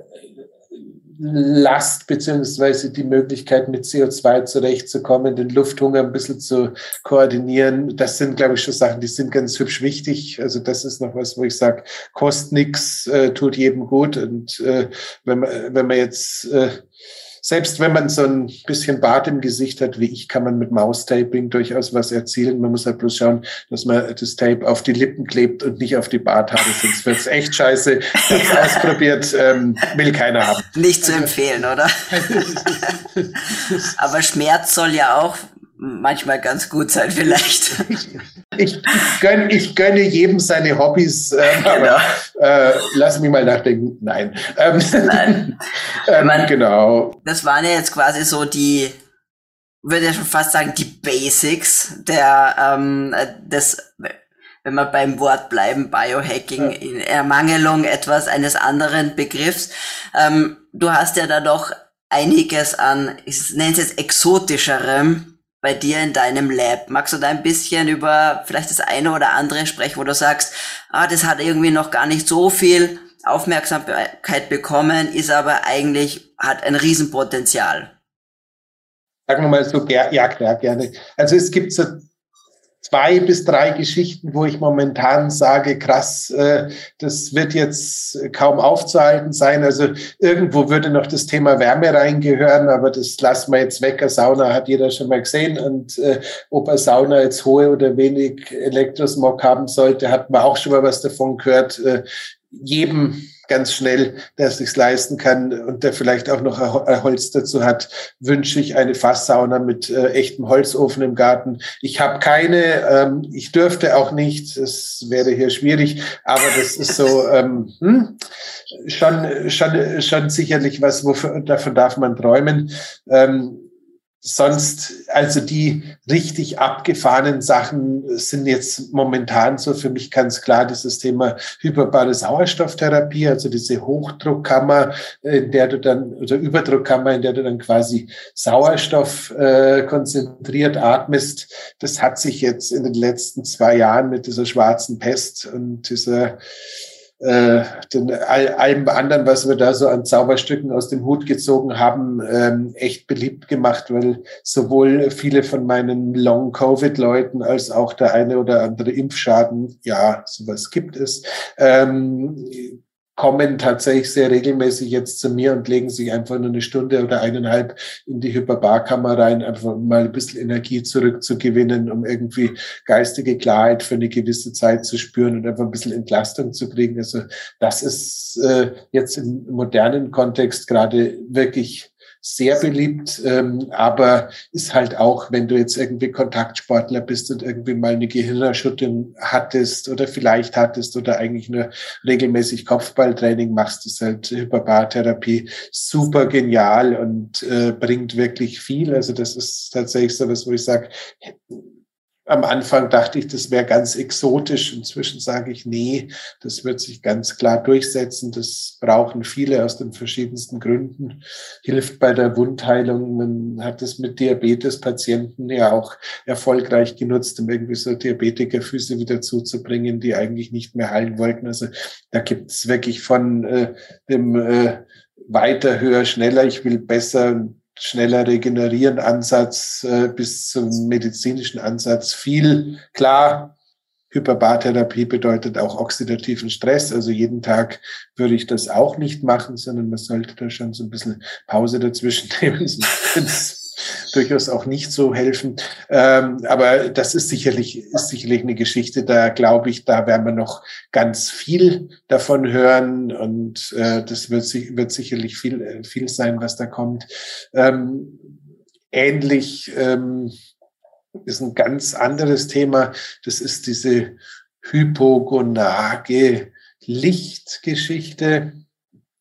Last beziehungsweise die Möglichkeit, mit CO2 zurechtzukommen, den Lufthunger ein bisschen zu koordinieren. Das sind, glaube ich, schon Sachen, die sind ganz hübsch wichtig. Also das ist noch was, wo ich sage, kostet nichts, äh, tut jedem gut. Und äh, wenn, man, wenn man jetzt äh, selbst wenn man so ein bisschen Bart im Gesicht hat wie ich, kann man mit Maustaping durchaus was erzielen. Man muss halt bloß schauen, dass man das Tape auf die Lippen klebt und nicht auf die Barthaare, sonst wird's echt scheiße. Hab's <laughs> ausprobiert, ähm, will keiner haben. Nicht zu empfehlen, oder? <laughs> Aber Schmerz soll ja auch manchmal ganz gut sein, vielleicht. Ich, ich, gönne, ich gönne jedem seine Hobbys, äh, genau. aber äh, lass mich mal nachdenken. Nein. Ähm, Nein. <laughs> ähm, Man, genau. Das waren ja jetzt quasi so die, würde ja schon fast sagen, die Basics der ähm, des wenn wir beim Wort bleiben, Biohacking in Ermangelung etwas eines anderen Begriffs. Ähm, du hast ja da doch einiges an, ich nenne es jetzt exotischerem bei dir in deinem Lab. Magst du da ein bisschen über vielleicht das eine oder andere sprechen, wo du sagst, ah, das hat irgendwie noch gar nicht so viel Aufmerksamkeit bekommen, ist aber eigentlich, hat ein Riesenpotenzial? Sagen wir mal so, ja, klar, gerne. Also es gibt so zwei bis drei Geschichten, wo ich momentan sage, krass, äh, das wird jetzt kaum aufzuhalten sein. Also irgendwo würde noch das Thema Wärme reingehören, aber das lassen wir jetzt weg. Eine Sauna hat jeder schon mal gesehen und äh, ob eine Sauna jetzt hohe oder wenig Elektrosmog haben sollte, hat man auch schon mal was davon gehört. Äh, jedem ganz schnell, der sich's leisten kann und der vielleicht auch noch ein Holz dazu hat, wünsche ich eine Fasssauna mit äh, echtem Holzofen im Garten. Ich habe keine, ähm, ich dürfte auch nicht, es wäre hier schwierig, aber das ist so <laughs> ähm, hm, schon, schon, schon sicherlich was, wofür, davon darf man träumen. Ähm, sonst, also die richtig abgefahrenen Sachen sind jetzt momentan so für mich ganz klar dieses Thema hyperbare Sauerstofftherapie, also diese Hochdruckkammer, in der du dann, oder Überdruckkammer, in der du dann quasi Sauerstoff äh, konzentriert atmest. Das hat sich jetzt in den letzten zwei Jahren mit dieser schwarzen Pest und dieser äh, den, all, allem anderen, was wir da so an Zauberstücken aus dem Hut gezogen haben, ähm, echt beliebt gemacht, weil sowohl viele von meinen Long-Covid-Leuten als auch der eine oder andere Impfschaden, ja, sowas gibt es, ähm, kommen tatsächlich sehr regelmäßig jetzt zu mir und legen sich einfach nur eine Stunde oder eineinhalb in die Hyperbarkammer rein, einfach mal ein bisschen Energie zurückzugewinnen, um irgendwie geistige Klarheit für eine gewisse Zeit zu spüren und einfach ein bisschen Entlastung zu kriegen. Also das ist äh, jetzt im modernen Kontext gerade wirklich sehr beliebt, ähm, aber ist halt auch, wenn du jetzt irgendwie Kontaktsportler bist und irgendwie mal eine Gehirnerschütterung hattest oder vielleicht hattest oder eigentlich nur regelmäßig Kopfballtraining machst, ist halt Hyperbartherapie super genial und äh, bringt wirklich viel. Also das ist tatsächlich so was, wo ich sage, am Anfang dachte ich, das wäre ganz exotisch. Inzwischen sage ich, nee, das wird sich ganz klar durchsetzen. Das brauchen viele aus den verschiedensten Gründen. Hilft bei der Wundheilung. Man hat es mit Diabetespatienten ja auch erfolgreich genutzt, um irgendwie so Diabetikerfüße wieder zuzubringen, die eigentlich nicht mehr heilen wollten. Also da gibt es wirklich von äh, dem äh, weiter, höher, schneller, ich will besser schneller regenerieren Ansatz äh, bis zum medizinischen Ansatz viel. Klar, Hyperbartherapie bedeutet auch oxidativen Stress. Also jeden Tag würde ich das auch nicht machen, sondern man sollte da schon so ein bisschen Pause dazwischen <laughs> nehmen. Durchaus auch nicht so helfen. Ähm, aber das ist sicherlich, ist sicherlich eine Geschichte, da glaube ich, da werden wir noch ganz viel davon hören und äh, das wird, wird sicherlich viel, äh, viel sein, was da kommt. Ähm, ähnlich ähm, ist ein ganz anderes Thema. Das ist diese hypogonage Lichtgeschichte.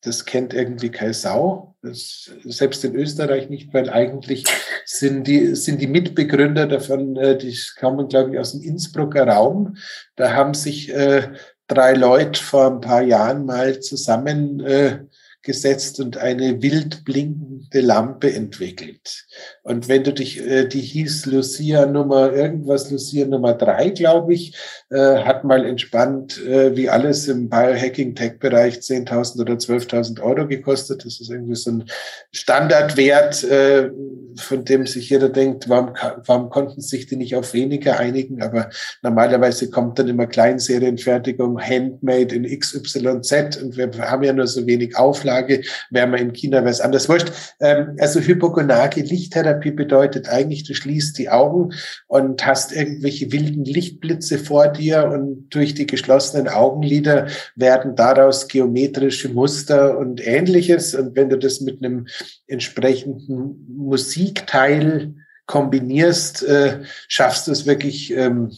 Das kennt irgendwie keine Sau. Selbst in Österreich nicht, weil eigentlich sind die, sind die Mitbegründer davon, äh, die kommen, glaube ich, aus dem Innsbrucker Raum. Da haben sich äh, drei Leute vor ein paar Jahren mal zusammen äh, gesetzt und eine wild blinkende Lampe entwickelt. Und wenn du dich, äh, die hieß Lucia Nummer irgendwas, Lucia Nummer drei, glaube ich, äh, hat mal entspannt, äh, wie alles im Biohacking-Tech-Bereich 10.000 oder 12.000 Euro gekostet. Das ist irgendwie so ein Standardwert, äh, von dem sich jeder denkt, warum, warum konnten sich die nicht auf weniger einigen? Aber normalerweise kommt dann immer Kleinserienfertigung, Handmade in XYZ und wir haben ja nur so wenig Auflagen Auflage, wäre man in China es anders. Wurscht. Ähm, also Hypogonage Lichttherapie bedeutet eigentlich, du schließt die Augen und hast irgendwelche wilden Lichtblitze vor dir und durch die geschlossenen Augenlider werden daraus geometrische Muster und ähnliches. Und wenn du das mit einem entsprechenden Musikteil kombinierst, äh, schaffst du es wirklich, ähm,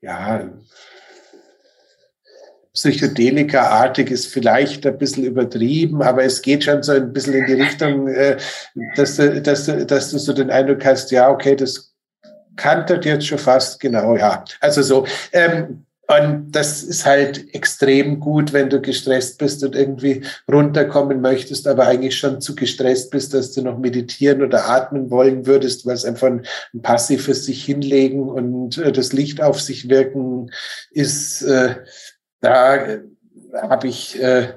ja, Psychedelika-artig ist vielleicht ein bisschen übertrieben, aber es geht schon so ein bisschen in die Richtung, <laughs> äh, dass, du, dass, du, dass du so den Eindruck hast, ja, okay, das kantert jetzt schon fast, genau, ja. Also so. Ähm, und das ist halt extrem gut, wenn du gestresst bist und irgendwie runterkommen möchtest, aber eigentlich schon zu gestresst bist, dass du noch meditieren oder atmen wollen würdest, weil es einfach ein, ein passives sich hinlegen und äh, das Licht auf sich wirken ist. Äh, da äh, habe ich äh,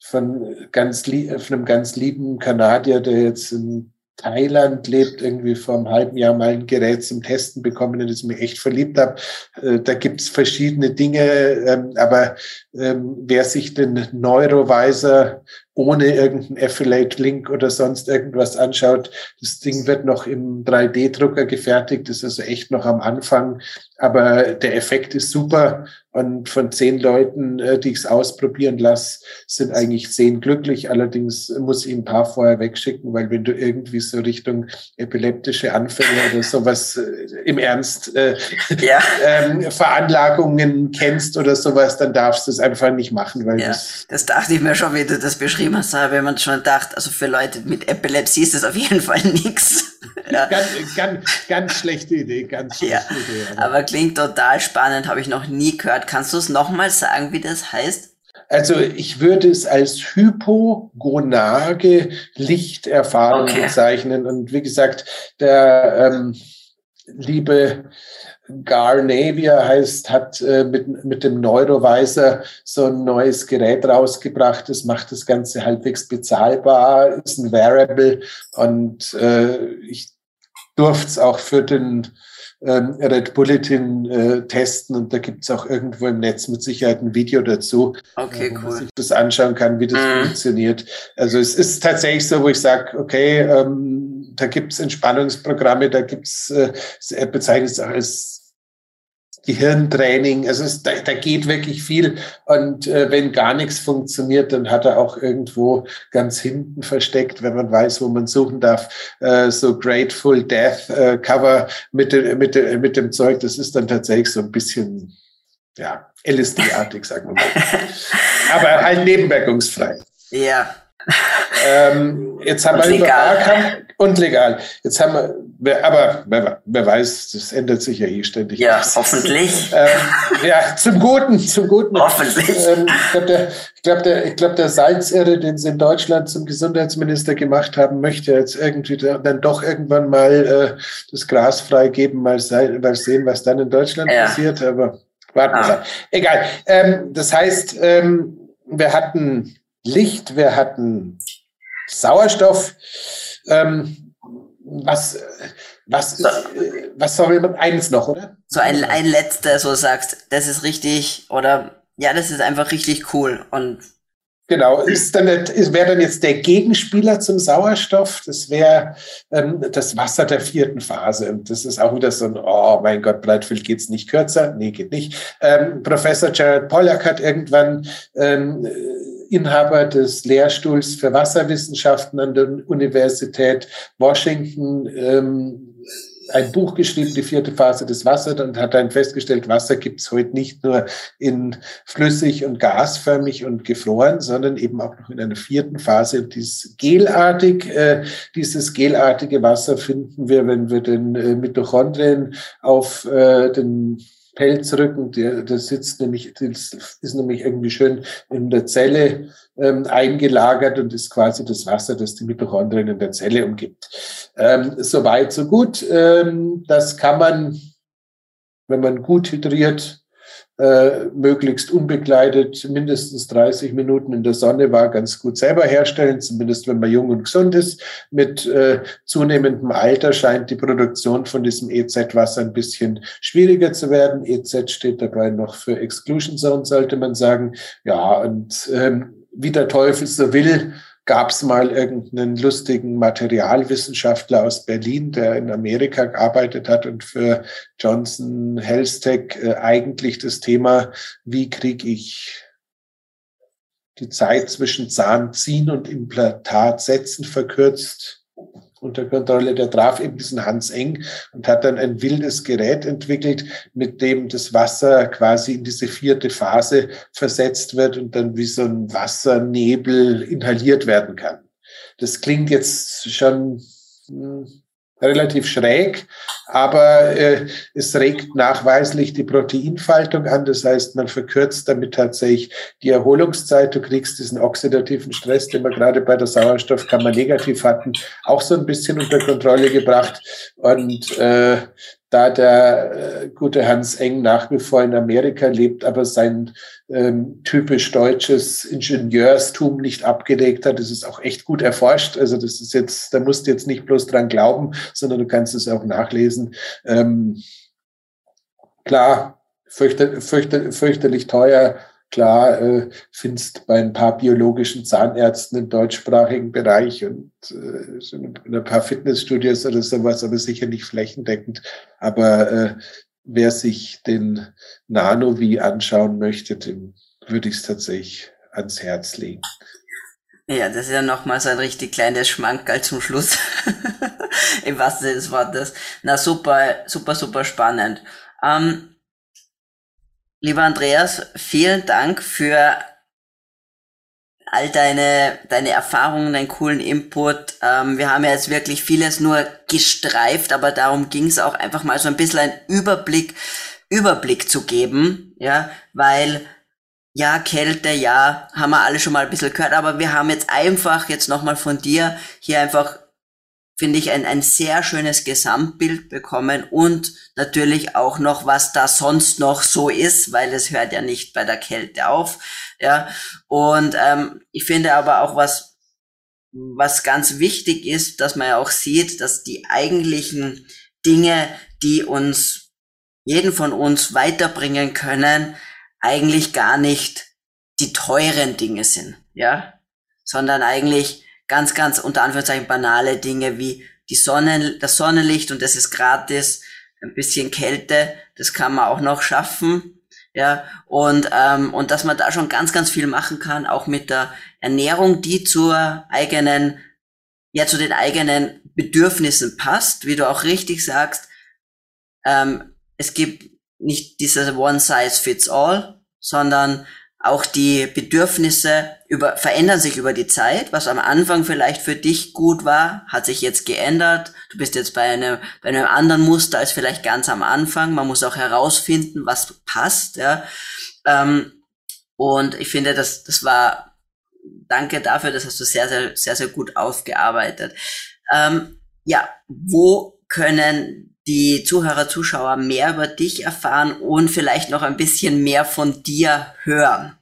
von, ganz von einem ganz lieben Kanadier, der jetzt in Thailand lebt, irgendwie vor einem halben Jahr mal ein Gerät zum Testen bekommen, in das ich mich echt verliebt habe. Äh, da gibt's verschiedene Dinge, ähm, aber ähm, wer sich den Neurovisor ohne irgendeinen Affiliate-Link oder sonst irgendwas anschaut, das Ding wird noch im 3D-Drucker gefertigt, das ist also echt noch am Anfang, aber der Effekt ist super und von zehn Leuten, äh, die ich es ausprobieren lasse, sind eigentlich zehn glücklich. Allerdings muss ich ein paar vorher wegschicken, weil wenn du irgendwie so Richtung epileptische Anfälle oder sowas äh, im Ernst äh, ja. <laughs> ähm, Veranlagungen kennst oder sowas, dann darfst du es einfach nicht machen. Weil ja, das, das dachte ich mir schon, wie du das beschrieben hast, wenn man schon dachte, also für Leute mit Epilepsie ist das auf jeden Fall <laughs> nichts. Ja. Ganz, ganz, ganz schlechte Idee, ganz schlechte ja, Idee. Aber. aber klingt total spannend, habe ich noch nie gehört. Kannst du es nochmal sagen, wie das heißt? Also ich würde es als hypogonage Lichterfahrung okay. bezeichnen. Und wie gesagt, der ähm, liebe Garnavia heißt, hat äh, mit, mit dem Neurovisor so ein neues Gerät rausgebracht. Das macht das Ganze halbwegs bezahlbar, ist ein Variable und äh, ich durfte es auch für den ähm, Red Bulletin äh, testen und da gibt es auch irgendwo im Netz mit Sicherheit ein Video dazu, okay, äh, wo cool. man sich das anschauen kann, wie das mhm. funktioniert. Also es ist tatsächlich so, wo ich sage, okay, ähm, da gibt es Entspannungsprogramme, da gibt es, äh, er bezeichnet es auch als Gehirntraining. Also es, da, da geht wirklich viel. Und äh, wenn gar nichts funktioniert, dann hat er auch irgendwo ganz hinten versteckt, wenn man weiß, wo man suchen darf, äh, so Grateful Death äh, Cover mit, mit, mit dem Zeug. Das ist dann tatsächlich so ein bisschen, ja, LSD-artig, sagen wir mal. <laughs> Aber halt nebenwirkungsfrei. Ja. Ähm, jetzt haben und wir legal. über Arkham und legal. Jetzt haben wir, aber wer, wer weiß, das ändert sich ja eh ständig. Ja, was. hoffentlich. Ähm, ja, zum Guten, zum Guten. Hoffentlich. Ähm, ich glaube, der, ich glaub, der, ich glaub, der Salzirre, den sie in Deutschland zum Gesundheitsminister gemacht haben, möchte jetzt irgendwie dann doch irgendwann mal äh, das Gras freigeben, mal, sein, mal sehen, was dann in Deutschland ja. passiert. Aber warten wir ah. Egal. Ähm, das heißt, ähm, wir hatten Licht, wir hatten Sauerstoff. Ähm, was, was, so, was soll man eins noch, oder? So ein, ein letzter, so sagst, das ist richtig, oder ja, das ist einfach richtig cool und Genau, ist dann wäre dann jetzt der Gegenspieler zum Sauerstoff, das wäre ähm, das Wasser der vierten Phase. Und das ist auch wieder so ein, oh mein Gott, Breitfeld geht's nicht kürzer? Nee, geht nicht. Ähm, Professor Jared Pollack hat irgendwann ähm, Inhaber des Lehrstuhls für Wasserwissenschaften an der Universität Washington ähm, ein Buch geschrieben, die vierte Phase des Wassers, und hat dann festgestellt, Wasser gibt es heute nicht nur in flüssig und gasförmig und gefroren, sondern eben auch noch in einer vierten Phase. Dieses gelartig, äh, dieses gelartige Wasser finden wir, wenn wir den äh, Mitochondrien auf äh, den Pelzrücken, der, der sitzt nämlich, ist nämlich irgendwie schön in der Zelle ähm, eingelagert und ist quasi das Wasser, das die Mitochondrien in der Zelle umgibt. Ähm, so weit, so gut. Ähm, das kann man, wenn man gut hydriert, äh, möglichst unbekleidet mindestens 30 Minuten in der Sonne war, ganz gut selber herstellen, zumindest wenn man jung und gesund ist. Mit äh, zunehmendem Alter scheint die Produktion von diesem EZ-Wasser ein bisschen schwieriger zu werden. EZ steht dabei noch für Exclusion Zone, sollte man sagen. Ja, und ähm, wie der Teufel so will, gab es mal irgendeinen lustigen Materialwissenschaftler aus Berlin, der in Amerika gearbeitet hat und für Johnson Health äh, eigentlich das Thema, wie kriege ich die Zeit zwischen Zahnziehen und Implantat setzen verkürzt unter Kontrolle. Der traf eben diesen Hans Eng und hat dann ein wildes Gerät entwickelt, mit dem das Wasser quasi in diese vierte Phase versetzt wird und dann wie so ein Wassernebel inhaliert werden kann. Das klingt jetzt schon hm, relativ schräg, aber äh, es regt nachweislich die Proteinfaltung an. Das heißt, man verkürzt damit tatsächlich die Erholungszeit. Du kriegst diesen oxidativen Stress, den wir gerade bei der Sauerstoffkammer negativ hatten, auch so ein bisschen unter Kontrolle gebracht. Und äh, da der äh, gute Hans Eng nach wie vor in Amerika lebt, aber sein ähm, typisch deutsches Ingenieurstum nicht abgelegt hat. Das ist auch echt gut erforscht. Also das ist jetzt, da musst du jetzt nicht bloß dran glauben, sondern du kannst es auch nachlesen. Ähm, klar, fürchter, fürchter, fürchterlich teuer, Klar, äh, findest bei ein paar biologischen Zahnärzten im deutschsprachigen Bereich und äh, so ein paar Fitnessstudios oder sowas, aber sicher nicht flächendeckend. Aber äh, wer sich den Nano wie anschauen möchte, dem würde ich es tatsächlich ans Herz legen. Ja, das ist ja nochmal so ein richtig kleines Schmankerl zum Schluss. <laughs> Im wahrsten Sinne des Wortes. Na super, super, super spannend. Ähm, Lieber Andreas, vielen Dank für all deine, deine Erfahrungen, deinen coolen Input. Ähm, wir haben ja jetzt wirklich vieles nur gestreift, aber darum ging es auch einfach mal so ein bisschen einen Überblick, Überblick zu geben, ja, weil ja, Kälte, ja, haben wir alle schon mal ein bisschen gehört, aber wir haben jetzt einfach jetzt nochmal von dir hier einfach finde ich, ein, ein sehr schönes Gesamtbild bekommen und natürlich auch noch, was da sonst noch so ist, weil es hört ja nicht bei der Kälte auf. Ja, und ähm, ich finde aber auch, was, was ganz wichtig ist, dass man ja auch sieht, dass die eigentlichen Dinge, die uns, jeden von uns weiterbringen können, eigentlich gar nicht die teuren Dinge sind, ja, sondern eigentlich ganz, ganz unter Anführungszeichen banale Dinge wie die Sonne, das Sonnenlicht und das ist gratis, ein bisschen Kälte, das kann man auch noch schaffen, ja, und, ähm, und dass man da schon ganz, ganz viel machen kann, auch mit der Ernährung, die zur eigenen, ja, zu den eigenen Bedürfnissen passt, wie du auch richtig sagst, ähm, es gibt nicht diese One Size Fits All, sondern auch die Bedürfnisse über, verändern sich über die Zeit. Was am Anfang vielleicht für dich gut war, hat sich jetzt geändert. Du bist jetzt bei einem, bei einem anderen Muster als vielleicht ganz am Anfang. Man muss auch herausfinden, was passt. Ja. Ähm, und ich finde, das, das war, danke dafür, das hast du sehr, sehr, sehr, sehr gut aufgearbeitet. Ähm, ja, wo können die Zuhörer, Zuschauer mehr über dich erfahren und vielleicht noch ein bisschen mehr von dir hören?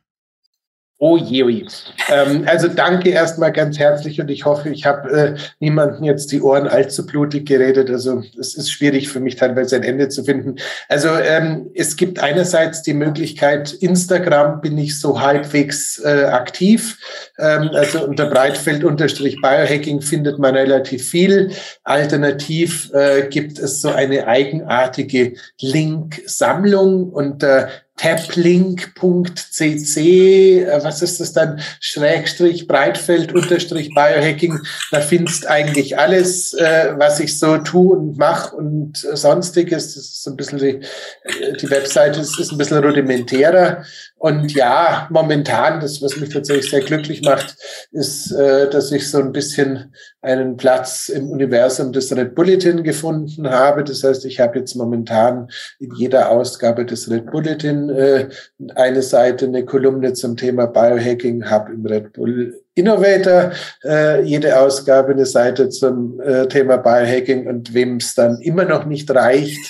Oh je, oh je. Ähm, also danke erstmal ganz herzlich und ich hoffe, ich habe äh, niemanden jetzt die Ohren allzu blutig geredet. Also es ist schwierig für mich teilweise ein Ende zu finden. Also ähm, es gibt einerseits die Möglichkeit, Instagram bin ich so halbwegs äh, aktiv. Ähm, also unter Breitfeld-Biohacking findet man relativ viel. Alternativ äh, gibt es so eine eigenartige Link-Sammlung unter taplink.cc, äh, was ist das dann, Schrägstrich, Breitfeld, Unterstrich, Biohacking, da findest eigentlich alles, äh, was ich so tue und mache und sonstiges. Das ist ein bisschen die, äh, die Webseite ist, ist ein bisschen rudimentärer. Und ja, momentan, das, was mich tatsächlich sehr glücklich macht, ist, dass ich so ein bisschen einen Platz im Universum des Red Bulletin gefunden habe. Das heißt, ich habe jetzt momentan in jeder Ausgabe des Red Bulletin äh, eine Seite, eine Kolumne zum Thema Biohacking, habe im Red Bull Innovator äh, jede Ausgabe eine Seite zum äh, Thema Biohacking und wem es dann immer noch nicht reicht,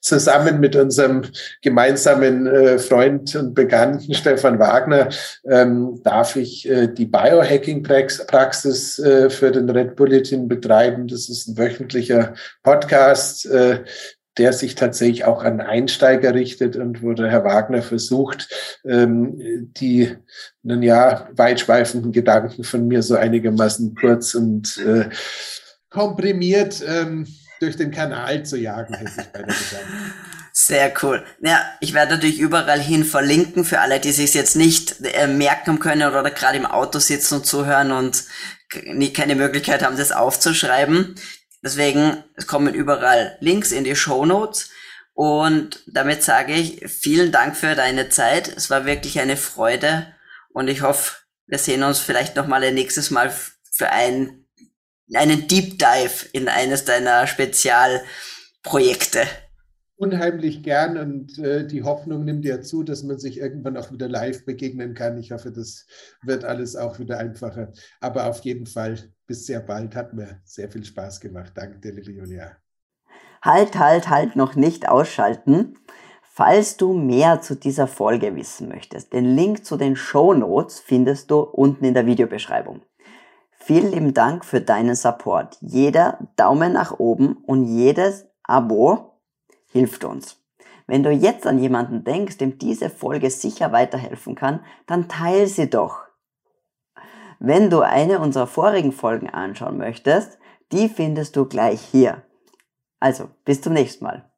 zusammen mit unserem gemeinsamen äh, Freund und Bekannten Stefan Wagner ähm, darf ich äh, die Biohacking-Praxis äh, für den Red Bulletin betreiben. Das ist ein wöchentlicher Podcast, äh, der sich tatsächlich auch an Einsteiger richtet und wo der Herr Wagner versucht, ähm, die, nun ja, weitschweifenden Gedanken von mir so einigermaßen kurz und äh, komprimiert ähm, durch den Kanal zu jagen, hätte ich beinahe gesagt. Sehr cool. Ja, ich werde natürlich überall hin verlinken für alle, die sich jetzt nicht äh, merken können oder gerade im Auto sitzen und zuhören und nie keine Möglichkeit haben, das aufzuschreiben. Deswegen, es kommen überall Links in die Show Notes. Und damit sage ich vielen Dank für deine Zeit. Es war wirklich eine Freude. Und ich hoffe, wir sehen uns vielleicht nochmal ein nächstes Mal für ein, einen Deep Dive in eines deiner Spezialprojekte unheimlich gern und äh, die Hoffnung nimmt ja zu, dass man sich irgendwann auch wieder live begegnen kann. Ich hoffe, das wird alles auch wieder einfacher. Aber auf jeden Fall bis sehr bald. Hat mir sehr viel Spaß gemacht. Danke dir, liebe Julia. Halt, halt, halt, noch nicht ausschalten. Falls du mehr zu dieser Folge wissen möchtest, den Link zu den Show Notes findest du unten in der Videobeschreibung. Vielen lieben Dank für deinen Support. Jeder Daumen nach oben und jedes Abo hilft uns. Wenn du jetzt an jemanden denkst, dem diese Folge sicher weiterhelfen kann, dann teile sie doch. Wenn du eine unserer vorigen Folgen anschauen möchtest, die findest du gleich hier. Also, bis zum nächsten Mal.